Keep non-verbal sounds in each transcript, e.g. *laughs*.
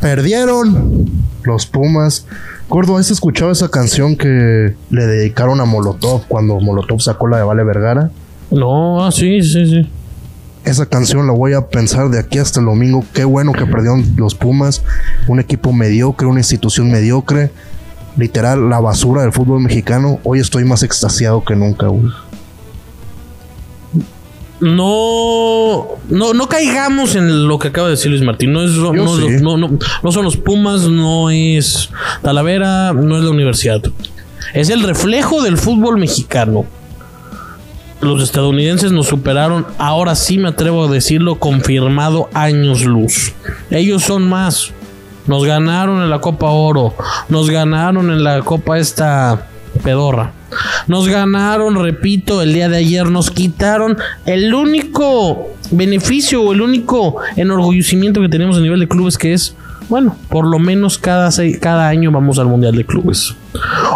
Perdieron los Pumas. Gordo, ¿has escuchado esa canción que le dedicaron a Molotov cuando Molotov sacó la de Vale Vergara? No, ah, sí, sí, sí. Esa canción la voy a pensar de aquí hasta el domingo. Qué bueno que perdieron los Pumas. Un equipo mediocre, una institución mediocre. Literal, la basura del fútbol mexicano. Hoy estoy más extasiado que nunca, güey. No, no, no caigamos en lo que acaba de decir Luis Martín. No, es, no, Yo sí. no, no, no son los Pumas, no es Talavera, no es la universidad. Es el reflejo del fútbol mexicano. Los estadounidenses nos superaron, ahora sí me atrevo a decirlo, confirmado años luz. Ellos son más. Nos ganaron en la Copa Oro, nos ganaron en la Copa esta pedorra. Nos ganaron, repito, el día de ayer nos quitaron el único beneficio o el único enorgullecimiento que tenemos a nivel de clubes que es, bueno, por lo menos cada, cada año vamos al Mundial de Clubes.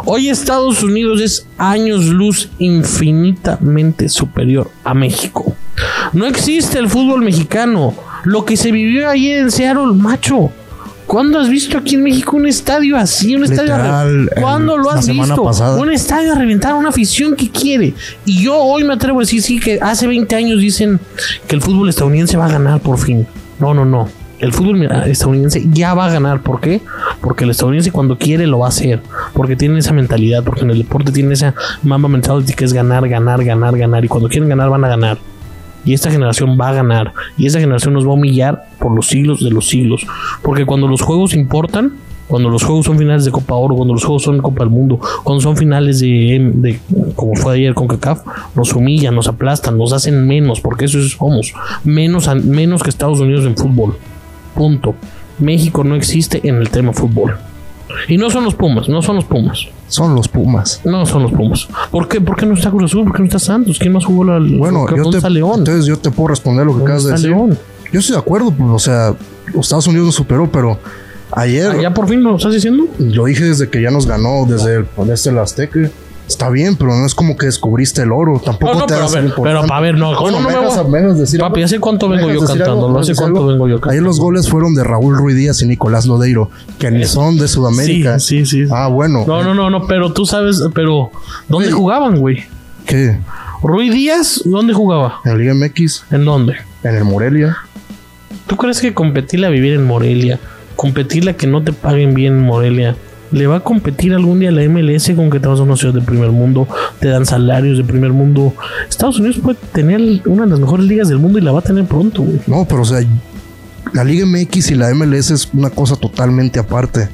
Hoy Estados Unidos es años luz infinitamente superior a México. No existe el fútbol mexicano. Lo que se vivió ayer en Seattle, macho. ¿Cuándo has visto aquí en México un estadio así? Un estadio. a Literal, ¿Cuándo el- lo has visto? pasada. Un estadio a reventar una afición que quiere. Y yo hoy me atrevo a decir, sí, que hace 20 años dicen que el fútbol estadounidense va a ganar por fin. No, no, no. El fútbol estadounidense ya va a ganar. ¿Por qué? Porque el estadounidense cuando quiere lo va a hacer. Porque tiene esa mentalidad. Porque en el deporte tiene esa mamba mentality que es ganar, ganar, ganar, ganar. Y cuando quieren ganar van a ganar. Y esta generación va a ganar. Y esta generación nos va a humillar por los siglos de los siglos. Porque cuando los juegos importan, cuando los juegos son finales de Copa Oro, cuando los juegos son Copa del Mundo, cuando son finales de, como fue ayer con CACAF, nos humillan, nos aplastan, nos hacen menos, porque eso es- somos. Menos, menos que Estados Unidos en fútbol. Punto. México no existe en el tema fútbol. Y no son los Pumas, no son los Pumas. Son los Pumas. No son los Pumas. ¿Por qué? ¿Por qué no está Cruz Azul? ¿Por qué no está Santos? ¿Quién más jugó la Bueno, yo ¿Dónde te, León? entonces yo te puedo responder lo que ¿Dónde acabas de decir. León? Yo estoy de acuerdo, pues, o sea, los Estados Unidos nos superó, pero ayer Ah, ¿Ya por fin lo estás diciendo? lo dije desde que ya nos ganó, desde el, desde el Azteca. Está bien, pero no es como que descubriste el oro. Tampoco No, no, te pero, a ver, pero a ver, no, ¿cómo Bueno, no ¿me voy a- me dejas decir Papi? ¿hace cuánto ¿Me vengo yo cantando? ¿Me dejas cuánto vengo yo cantando? Ayer los goles fueron de Raúl Ruiz Díaz y Nicolás Lodeiro, que ni son de Sudamérica. Sí, sí, sí. Ah, bueno. No, no, no, no, pero tú sabes, pero ¿dónde jugaban, güey? ¿Qué? Rui Díaz, ¿dónde jugaba? En Liga MX, ¿En dónde? en el Morelia. ¿Tú crees que competirle a vivir en Morelia, competirle a que no te paguen bien en Morelia, le va a competir algún día la MLS con que te vas a una ciudad de primer mundo, te dan salarios de primer mundo? Estados Unidos puede tener una de las mejores ligas del mundo y la va a tener pronto, güey. No, pero o sea, la Liga MX y la MLS es una cosa totalmente aparte.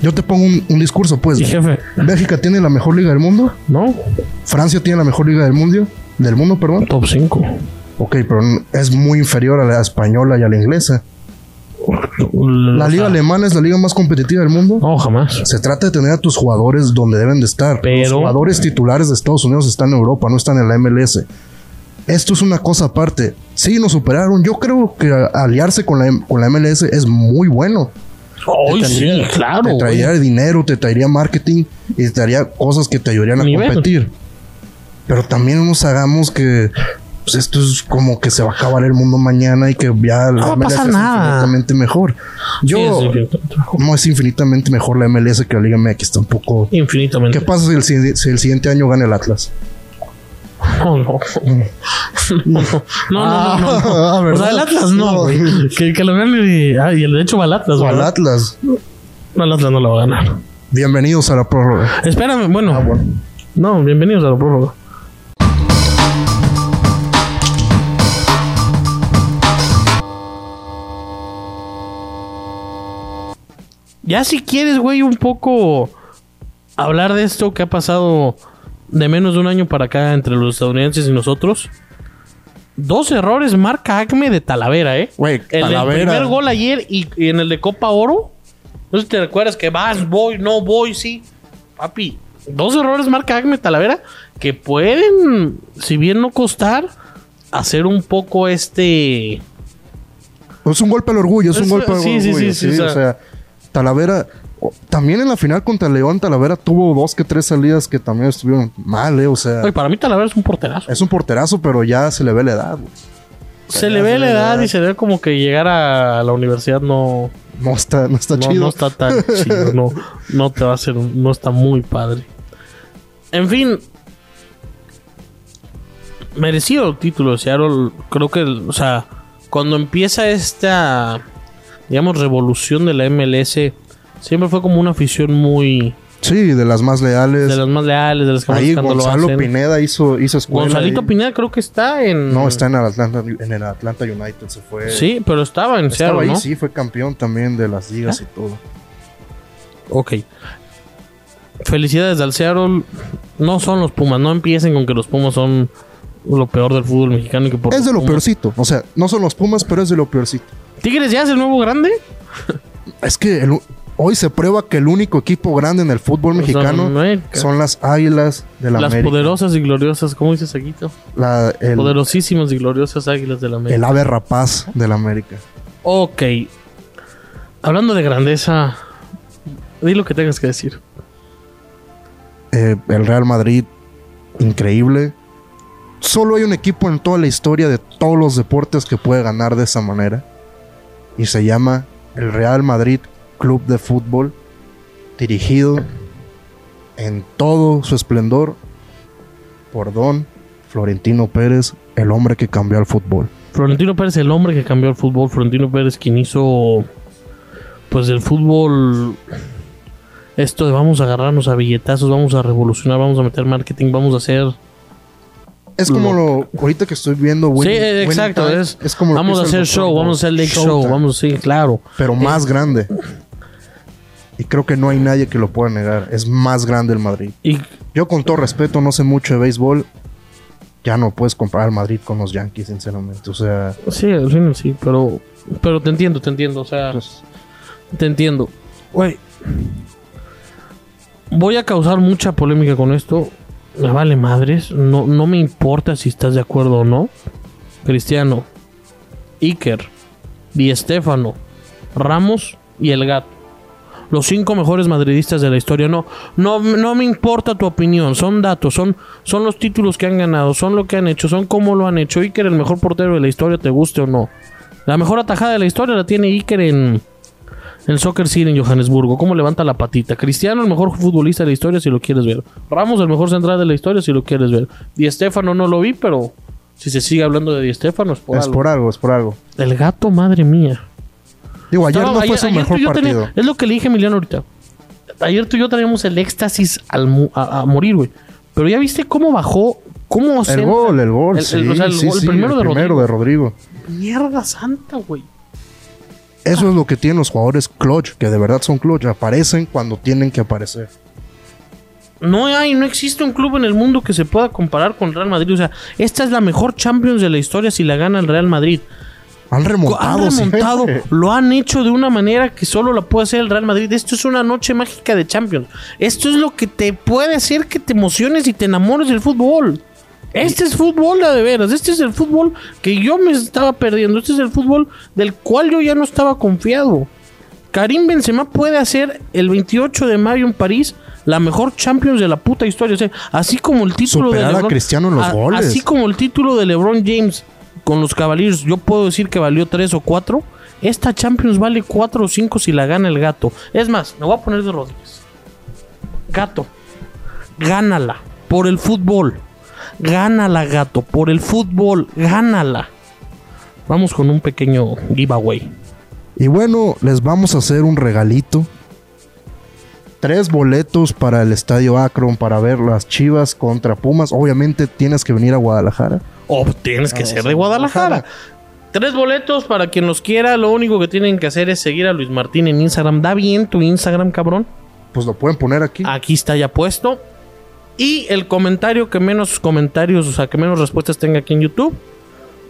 Yo te pongo un, un discurso, pues. Y jefe, Bélgica tiene la mejor liga del mundo. ¿no? Francia tiene la mejor liga del mundo. Del mundo, perdón. Top 5. Ok, pero es muy inferior a la española y a la inglesa. La liga alemana es la liga más competitiva del mundo. No, jamás. Se trata de tener a tus jugadores donde deben de estar. Pero- Los jugadores titulares de Estados Unidos están en Europa, no están en la MLS. Esto es una cosa aparte. Sí, nos superaron. Yo creo que a- aliarse con la, con la MLS es muy bueno. Hoy sí, claro. Te güey. traería dinero, te traería marketing y te traería cosas que te ayudarían a Nivel. competir. Pero también no nos hagamos que pues, esto es como que se va a acabar el mundo mañana y que ya la va a MLS pasar es nada. infinitamente mejor. Yo Sí, sí, sí. no es infinitamente mejor la MLS que la Liga MX tampoco. Infinitamente. ¿Qué pasa si el, si- si el siguiente año gana el Atlas? No, no. No, *laughs* no, no, no, no. Ah, *laughs* sea, el Atlas no, No. güey. Que, que lo gane. Ah, y el de hecho va al Atlas, O al. Atlas. No, el Atlas no lo va a ganar. Bienvenidos a la prórroga. Espérame, bueno. Ah, bueno. No, bienvenidos a la prórroga. Ya si quieres, güey, un poco hablar de esto que ha pasado de menos de un año para acá entre los estadounidenses y nosotros. Dos errores marca Acme de Talavera, ¿eh? Güey, El del Talavera. primer gol ayer y, y en el de Copa Oro. No sé si te recuerdas que vas, voy, no voy, sí. Papi, dos errores marca Acme Talavera que pueden, si bien no costar, hacer un poco este. Es un golpe al orgullo, es un golpe al sí, sí, orgullo. sí, sí, sí, o sea, Talavera. También en la final contra León, Talavera tuvo dos que tres salidas que también estuvieron mal, eh. O sea, Oye, para mí Talavera es un porterazo. es un porterazo, pero ya se le ve la edad, güey. Se le ve la edad y se ve como que llegar a la universidad no, no está, no está no, chido. no está tan *laughs* chido. No, no te va a hacer. un- No está muy padre. En fin. Merecido el título de Seattle. Creo que, o sea, cuando empieza esta, digamos, revolución de la MLS, siempre fue como una afición muy. Sí, de las más leales. de las más leales, de las que Ahí Gonzalo hacen. Pineda hizo, hizo escuela. Gonzalito ahí. Pineda creo que está en. No, está en el Atlanta, en el Atlanta United. Se fue. Sí, pero estaba en Estaba Seattle, ahí, ¿no? sí, fue campeón también de las ligas ¿Ah? y todo. Ok. Felicidades al Seattle. No son los Pumas. No empiecen con que los Pumas son lo peor del fútbol mexicano. y que por Es de lo Pumas- peorcito. O sea, no son los Pumas, pero es de lo peorcito. ¿Tigres ya es el nuevo grande? Es que el- hoy se prueba que el único equipo grande en el fútbol Pues, mexicano América. son las Águilas de la Las América. poderosas y gloriosas, ¿cómo dices, Aguito? La- el, Poderosísimas y gloriosas águilas de la América. el ave rapaz de la América. Ok. Hablando de grandeza, di lo que tengas que decir. Eh, el Real Madrid, increíble. Solo hay un equipo en toda la historia de todos los deportes que puede ganar de esa manera. Y se llama el Real Madrid Club de Fútbol. Dirigido en todo su esplendor por Don Florentino Pérez, el hombre que cambió al fútbol. Florentino Pérez, el hombre que cambió el fútbol. Florentino Pérez, quien hizo, pues, el fútbol. Esto de vamos a agarrarnos a billetazos, vamos a revolucionar, vamos a meter marketing, vamos a hacer. Es como lo ahorita que estoy viendo sí, Winning- eh, Winning exacto. Time, Es, como lo vamos a que hacer show, vamos a hacer late show, vamos, sí, claro. pero más grande. Y creo que no hay nadie que lo pueda negar. Es más grande el Madrid. Y Yo con todo respeto no sé mucho de béisbol. Ya no puedes comparar al Madrid con los Yankees, sinceramente. O sea, sí, al final sí, pero, pero te entiendo, te entiendo, o sea. pues, Te entiendo. Güey. Voy a causar mucha polémica con esto. Me vale madres. No, no me importa si estás de acuerdo o no. Cristiano, Iker, Di Stéfano, Ramos y el gato. Los cinco mejores madridistas de la historia. No, no, no me importa tu opinión. Son datos, son, son los títulos que han ganado, son lo que han hecho, son cómo lo han hecho. Iker, el mejor portero de la historia, te guste o no. La mejor atajada de la historia la tiene Iker en, el Soccer City en Johannesburgo. ¿Cómo levanta la patita? Cristiano, el mejor futbolista de la historia, si lo quieres ver. Ramos, el mejor central de la historia, si lo quieres ver. Di Stéfano no lo vi, pero si se sigue hablando de Di es por es algo. por algo, es por algo. El gato, madre mía. Digo, ayer Estaba- no fue ayer- su ayer mejor tenía- partido. es lo que le dije a Emiliano ahorita. Ayer tú y yo teníamos el éxtasis al a, a morir, güey. Pero ya viste cómo bajó, cómo El centra- gol, el gol, El- sí, el- o sea, el sí, gol- el sí, primero de Rodrigo. de Rodrigo. Mierda santa, güey. Eso es lo que tienen los jugadores clutch, que de verdad son clutch. Aparecen cuando tienen que aparecer. No hay, no existe un club en el mundo que se pueda comparar con Real Madrid. O sea, esta es la mejor Champions de la historia si la gana el Real Madrid. Han remontado. han remontado, siempre. lo han hecho de una manera que solo la puede hacer el Real Madrid. Esto es una noche mágica de Champions. Esto es lo que te puede hacer que te emociones y te enamores del fútbol. Este es fútbol de veras. Este es el fútbol que yo me estaba perdiendo. Este es el fútbol del cual yo ya no estaba confiado. Karim Benzema puede hacer el 28 de mayo en París la mejor Champions de la puta historia. O sea, así como el título Superar de a LeBron, Cristiano en los a- goles. Así como el título de LeBron James con los Cavaliers, yo puedo decir que valió 3 o 4. Esta Champions vale 4 o 5 si la gana el gato. Es más, me voy a poner de rodillas. Gato, gánala por el fútbol. Gánala, gato, por el fútbol. Gánala. Vamos con un pequeño giveaway. Y bueno, les vamos a hacer un regalito. Tres boletos para el Estadio Akron para ver las Chivas contra Pumas. Obviamente tienes que venir a Guadalajara. O tienes que Vamos ser de Guadalajara. Guadalajara. Tres boletos para quien los quiera. Lo único que tienen que hacer es seguir a Luis Martín en Instagram. Da bien tu Instagram, cabrón. Pues lo pueden poner aquí. Aquí está ya puesto. Y el comentario que menos comentarios, o sea, que menos respuestas tenga aquí en YouTube,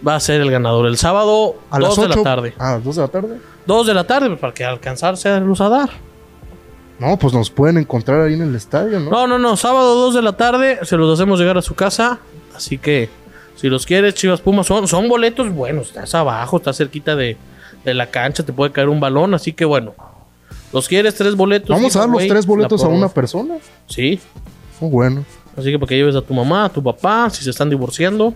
va a ser el ganador. El sábado, a 2 las de la 8. tarde. Ah, 2 de la tarde. 2 de la tarde, para que alcanzarse a luz a dar. No, pues nos pueden encontrar ahí en el estadio, ¿no? No, no, no. Sábado 2 de la tarde se los hacemos llegar a su casa. Así que, si los quieres, Chivas Pumas, son, son boletos buenos. Estás abajo, estás cerquita de, de la cancha, te puede caer un balón. Así que, bueno. ¿Los quieres? Tres boletos. Vamos a dar los giveaway, tres boletos a una persona. Sí. Muy bueno. Así que para que lleves a tu mamá, a tu papá, si se están divorciando.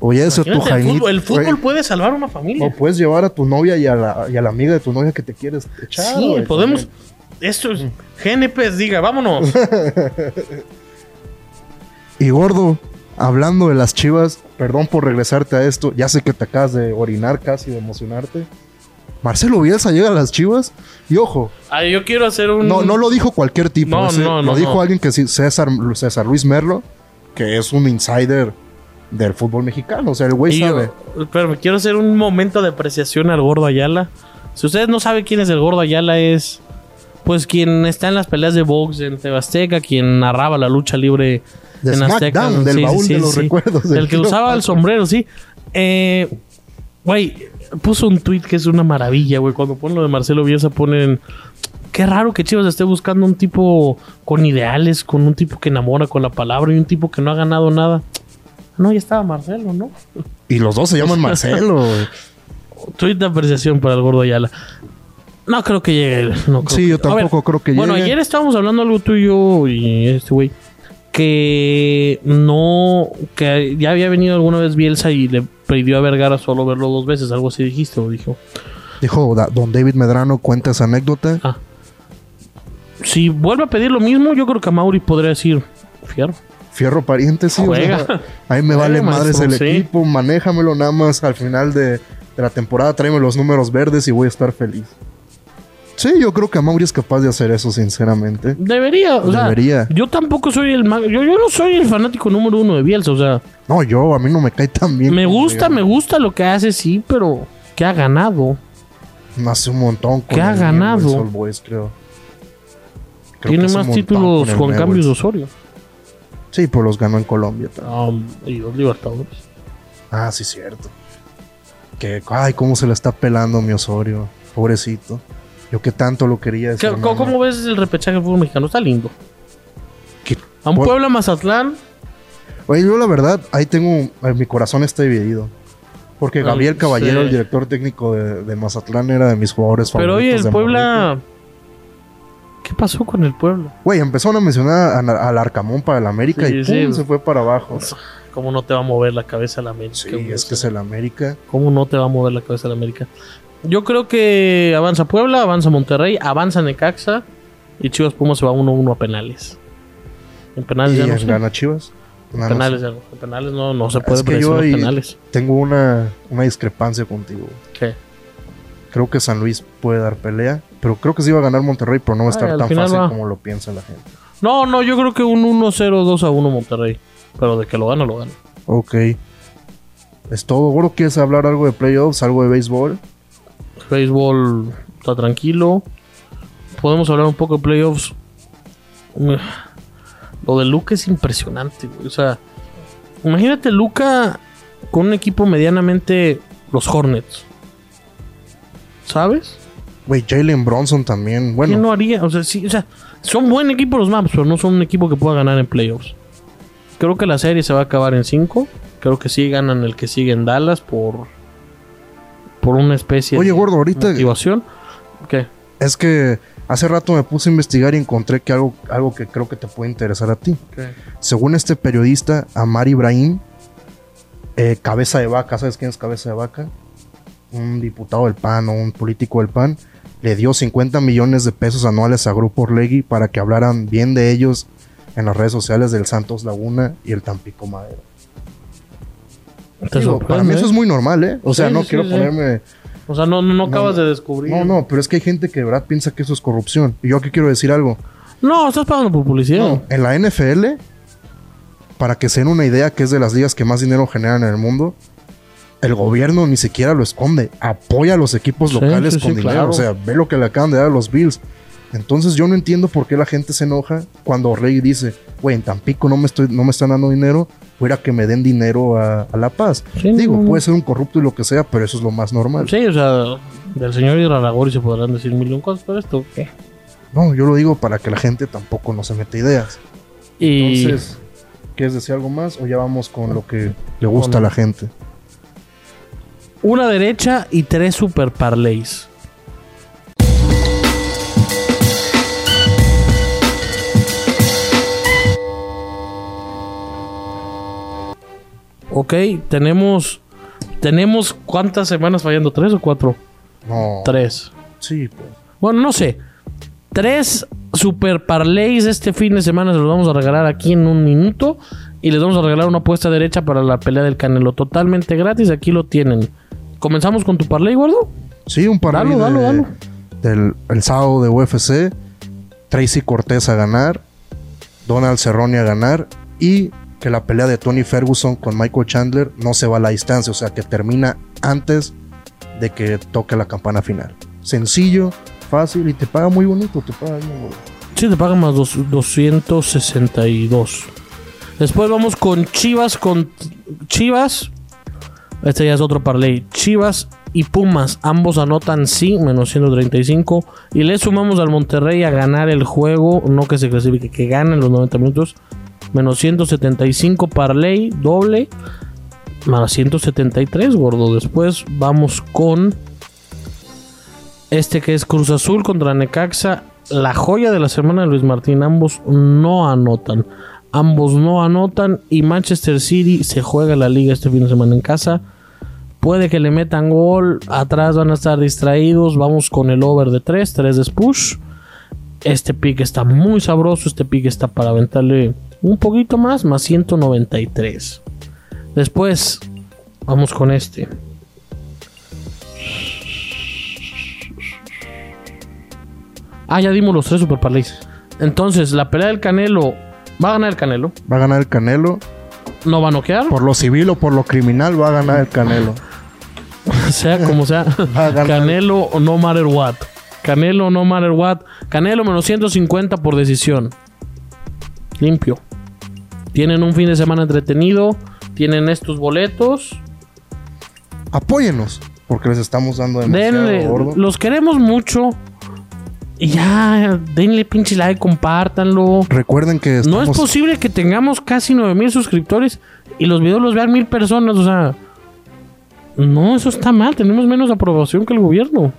Oye, eso tu Imagínate, el fútbol, el fútbol güey. puede salvar una familia. O puedes llevar a tu novia y a, la, y a la amiga de tu novia que te quieres echar. sí, podemos. también. Esto es. GNP diga, vámonos. *laughs* Y gordo, hablando de las chivas, perdón por regresarte a esto. Ya sé que te acabas de orinar casi, de emocionarte. Marcelo Bielsa llega a las chivas. Y ojo, Ay, yo quiero hacer un. no, no lo dijo cualquier tipo. No, ese- no, lo no, dijo no. alguien que sí, César, César Luis Merlo, que es un insider del fútbol mexicano. O sea, el güey Y yo- sabe. pero me quiero hacer un momento de apreciación al gordo Ayala. Si ustedes no saben quién es el gordo Ayala, es pues quien está en las peleas de box en Tebasteca, quien narraba la lucha libre De en Azteca. Del baúl de los recuerdos del El que usaba el sombrero, sí. Eh, Güey, puso un tweet que es una maravilla, güey. Cuando pone lo de Marcelo Bielsa, ponen. Qué raro que Chivas esté buscando un tipo con ideales, con un tipo que enamora con la palabra y un tipo que no ha ganado nada. No, ya estaba Marcelo, ¿no? Y los dos se llaman Marcelo. *laughs* güey. Tweet de apreciación para el gordo Ayala. No creo que llegue. no creo Sí, yo ver, tampoco creo que Bueno, llegue. ayer estábamos hablando algo tú y yo y este güey. Que no. Que ya había venido alguna vez Bielsa y le pidió a Vergara solo verlo dos veces. Algo así dijiste o dijo. Dijo don David Medrano, cuenta esa anécdota. Ah. Si vuelve a pedir lo mismo, yo creo que a Mauri podría decir. Fierro. Fierro pariente, sí. o sea, *laughs* ahí me vale madres el sí. equipo, manéjamelo nada más al final de, de la temporada, tráeme los números verdes y voy a estar feliz. Sí, yo creo que Mauri es capaz de hacer eso, sinceramente. Debería, o sea, Debería. yo tampoco soy el ma- yo, yo no soy el fanático número uno de Bielsa, o sea, No, yo, a mí no me cae tan bien. me como gusta, me gusta lo que hace, sí, pero que ha ganado. Hace un montón. con ¿Qué ha el ganado? Newell's Old Boys, creo. Creo que Tiene hace más montón títulos con Cambios Newell's. Osorio. Sí, pues los ganó en Colombia también. Um, y dos Libertadores. Ah, sí, cierto. Que, ay, cómo se le está pelando mi Osorio. Pobrecito. Yo que tanto lo quería ¿Qué- decir. ¿Cómo, cómo ves el repechaje del fútbol mexicano? Está lindo. A un Por- Puebla Mazatlán. Oye, yo la verdad, ahí tengo, mi corazón está dividido. Porque Ah, Gabriel Caballero, sí. el director técnico de, de Mazatlán, era de mis jugadores Pero favoritos. oye, el de Puebla. ¿Qué pasó con el Puebla? Güey, empezaron a mencionar al Arcamón para el América Sí, y sí. ¡pum! se fue para abajo. ¿Cómo no te va a mover la cabeza la América? Sí, es que es el América. ¿Cómo no te va a mover la cabeza la América? Yo creo que avanza Puebla, avanza Monterrey, avanza Necaxa y Chivas Pumas se va 1-1 a penales. En penales ¿Y ya no en sé. gana Chivas? En no penales sé. no. En penales no, no se puede Es que yo penales. tengo una, una discrepancia contigo. ¿Qué? Creo que San Luis puede dar pelea, pero creo que sí va a ganar Monterrey, pero no va a estar tan fácil va. como lo piensa la gente. No, no, yo creo que un 1-0, 2-1 Monterrey. Pero de que lo gana, lo gana. Ok. Es todo. Gordo, ¿quieres hablar algo de playoffs, algo de béisbol? Béisbol está tranquilo. Podemos hablar un poco de playoffs. Lo de Luca es impresionante, güey. O sea, imagínate Luca con un equipo medianamente los Hornets. ¿Sabes? Güey, Jalen Bronson también. ¿Quién Bueno, no haría? O sea, sí, o sea, son buen equipo los Maps, pero no son un equipo que pueda ganar en playoffs. Creo que la serie se va a acabar en 5. Creo que sí ganan el que sigue en Dallas por por una especie Oye, de gordo, ahorita- motivación. ¿Qué? es que hace rato me puse a investigar y encontré que algo, algo que creo que te puede interesar a ti. Según este periodista, Amar Ibrahim, eh, cabeza de vaca, ¿sabes quién es cabeza de vaca? Un diputado del PAN o un político del PAN, le dio 50 millones de pesos anuales a Grupo Orlegui para que hablaran bien de ellos en las redes sociales del Santos Laguna y el Tampico Madero. Te Digo, para mí sorprende, eso ¿eh? es muy normal, ¿eh? O sea, Sí, no sí, quiero sí. ponerme... O sea, no, no, no acabas no. de descubrir. No, no, pero es que hay gente que de verdad piensa que eso es corrupción. Y yo aquí quiero decir algo. No, estás pagando por publicidad. No, en la NFL, para que se den una idea que es de las ligas que más dinero generan en el mundo, el gobierno ni siquiera lo esconde. Apoya a los equipos locales con dinero. claro. O sea, ve lo que le acaban de dar a los Bills. Entonces yo no entiendo por qué la gente se enoja cuando Rey dice, güey, en Tampico no me, estoy, no me están dando dinero, fuera que me den dinero a, a La Paz. Sí, Digo, no, puede ser un corrupto y lo que sea, pero eso es lo más normal. Sí, o sea, del señor Iraragori se podrán decir mil y un cosas, pero esto, ¿qué? No, yo lo digo para que la gente tampoco no se meta ideas. Y Entonces, ¿quieres decir algo más o ya vamos con lo que le gusta a la gente? una derecha y tres super parlays. Ok, tenemos. ¿Tenemos cuántas semanas fallando? ¿Tres o cuatro? No. Tres. Sí, pues. Bueno, no sé. Tres super parlays este fin de semana se los vamos a regalar aquí en un minuto. Y les vamos a regalar una apuesta derecha para la pelea del Canelo. Totalmente gratis, aquí lo tienen. ¿Comenzamos con tu parlay, gordo? Sí, un par Dalo, dalo, dalo. del el sábado de UFC. Tracy Cortés a ganar. Donald Cerrone a ganar. Y que la pelea de Tony Ferguson con Michael Chandler no se va a la distancia. O sea, que termina antes de que toque la campana final. Sencillo, fácil y te paga muy bonito. Te paga bien bonito. Sí, te pagan más dos- 262. Después vamos con Chivas con Chivas. Este ya es otro parlay. Chivas y Pumas, ambos anotan sí, menos 135. Y le sumamos al Monterrey a ganar el juego, no que se clasifique, que gane en los 90 minutos. Menos 175 parlay, doble. Más 173, gordo. Después vamos con este que es Cruz Azul contra Necaxa. La joya de la semana de Luis Martín. Ambos no anotan. Ambos no anotan. Y Manchester City se juega la liga este fin de semana en casa. Puede que le metan gol. Atrás van a estar distraídos. Vamos con el over de 3. 3 de push. Este pick está muy sabroso. Este pick está para aventarle un poquito más. Más 193. Después vamos con este. Ah, ya dimos los tres super parlays. Entonces, la pelea del Canelo. Va a ganar el Canelo. Va a ganar el Canelo. No va a noquear. Por lo civil o por lo criminal va a ganar el Canelo. *laughs* sea como sea. *laughs* Va a ganar. Canelo no matter what. Canelo no matter what. Canelo menos 150 por decisión. Limpio. Tienen un fin de semana entretenido. Tienen estos boletos. Apóyenos. Porque les estamos dando demasiado Denle. gordo. Los queremos mucho. Y ya, denle pinche like, compártanlo. Recuerden que No es posible que tengamos casi 9000 suscriptores y los videos los vean mil personas. O sea, no, eso está mal. Tenemos menos aprobación que el gobierno.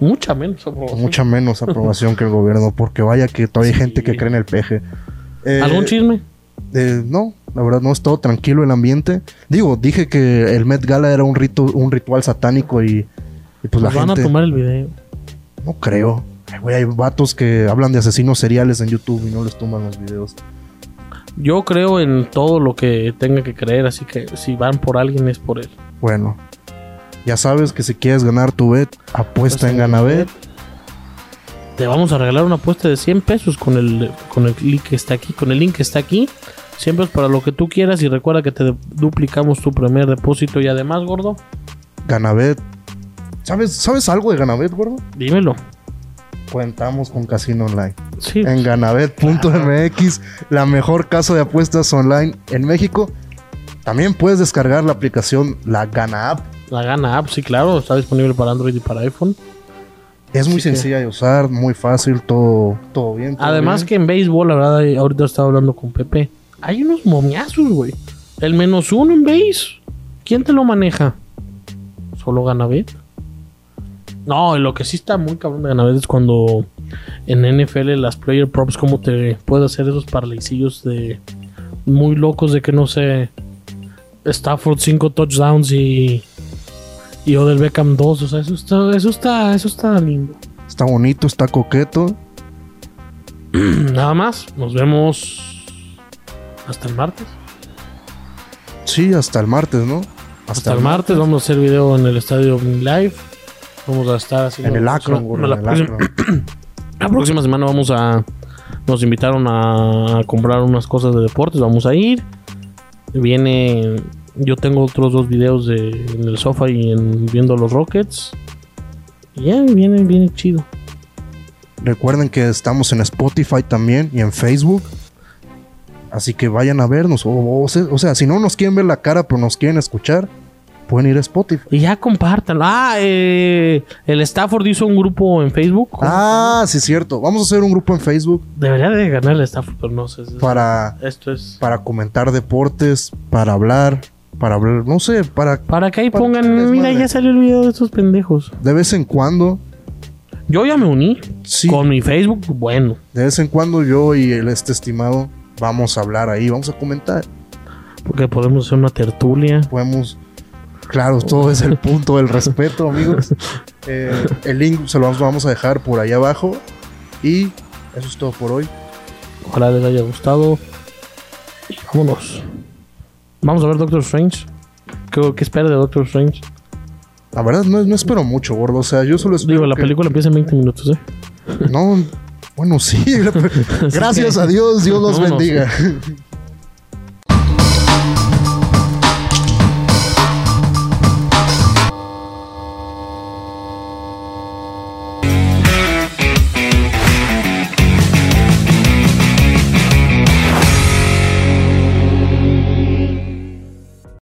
Mucha menos aprobación. Mucha menos aprobación que el gobierno, porque vaya que todavía hay gente que cree en el peje. Eh, ¿Algún chisme? Eh, no, la verdad no es todo tranquilo el ambiente. Digo, dije que el Met Gala era un rito, un ritual satánico y, y pues la Nos van gente a tomar el video. no creo. Ay, güey, hay vatos que hablan de asesinos seriales en YouTube y no les toman los videos. Yo creo en todo lo que tenga que creer, así que si van por alguien es por él. Bueno, ya sabes que si quieres ganar tu bet, apuesta en Ganabet. Te vamos a regalar una apuesta de 100 pesos con el, con el link que está aquí. Con el link que está aquí. Siempre es para lo que tú quieras y recuerda que te duplicamos tu primer depósito y además, gordo, Ganabet. ¿Sabes, ¿Sabes algo de Ganabet, gordo? dímelo. Cuentamos con Casino Online. Sí, En ganabet.mx, la mejor casa de apuestas online en México. También puedes descargar la aplicación La Gana App. la gana app, sí, claro, está disponible para Android y para iPhone. Es muy Así que- sencilla de usar, muy fácil, todo, todo bien. todo Además bien. que en béisbol, la verdad, ahorita estaba hablando con Pepe. Hay unos momiazos, güey. El menos uno en base. ¿Quién te lo maneja? ¿Solo Ganabet? No, y lo que sí está muy cabrón de Ganabet es cuando en NFL las player props, como te puede hacer esos parleycillos de muy locos de que no sé. Stafford 5 touchdowns y. Y Odell Beckham 2. O sea, eso está, eso está, eso está lindo. Está bonito, está coqueto. *clears throat* Nada más. Nos vemos hasta el martes. Sí, hasta el martes, ¿no? Hasta el martes vamos a hacer video en el estadio Live. Vamos a estar haciendo En el próxima- gordo, la, *clears throat* la próxima semana vamos a nos invitaron a comprar unas cosas de deportes, vamos a ir. Viene yo tengo otros dos videos de, en el sofá y en viendo los Rockets. Y ya viene viene chido. Recuerden que estamos en Spotify también y en Facebook. Así que vayan a vernos. O, o se- o sea, si no nos quieren ver la cara, pero nos quieren escuchar, pueden ir a Spotify. Y ya compártanlo. Ah, eh, el Stafford hizo un grupo en Facebook. Ah, sí, cierto. Vamos a hacer un grupo en Facebook Debería de ganar el Stafford, pero no sé. para, Esto es para comentar deportes, para hablar, para hablar, no sé, para Para que ahí Para pongan, mira, madre". ya salió el video de estos pendejos. de vez en cuando, Yo ya me uní sí, con mi Facebook, bueno. de vez en cuando yo y el este estimado vamos a hablar ahí, vamos a comentar. Porque podemos hacer una tertulia. Podemos. Claro, todo es el punto del respeto, amigos. *laughs* Eh, el link se lo vamos- a dejar por ahí abajo. Y eso es todo por hoy. Ojalá les haya gustado. Y vámonos. Vamos a ver Doctor Strange. ¿Qué, qué espera de Doctor Strange? La verdad, no, no espero mucho, gordo. O sea, yo solo espero. Digo, la que- película empieza en 20 minutos, ¿eh? No, bueno, *laughs* sí. Gracias a Dios, Dios los bendiga. *laughs*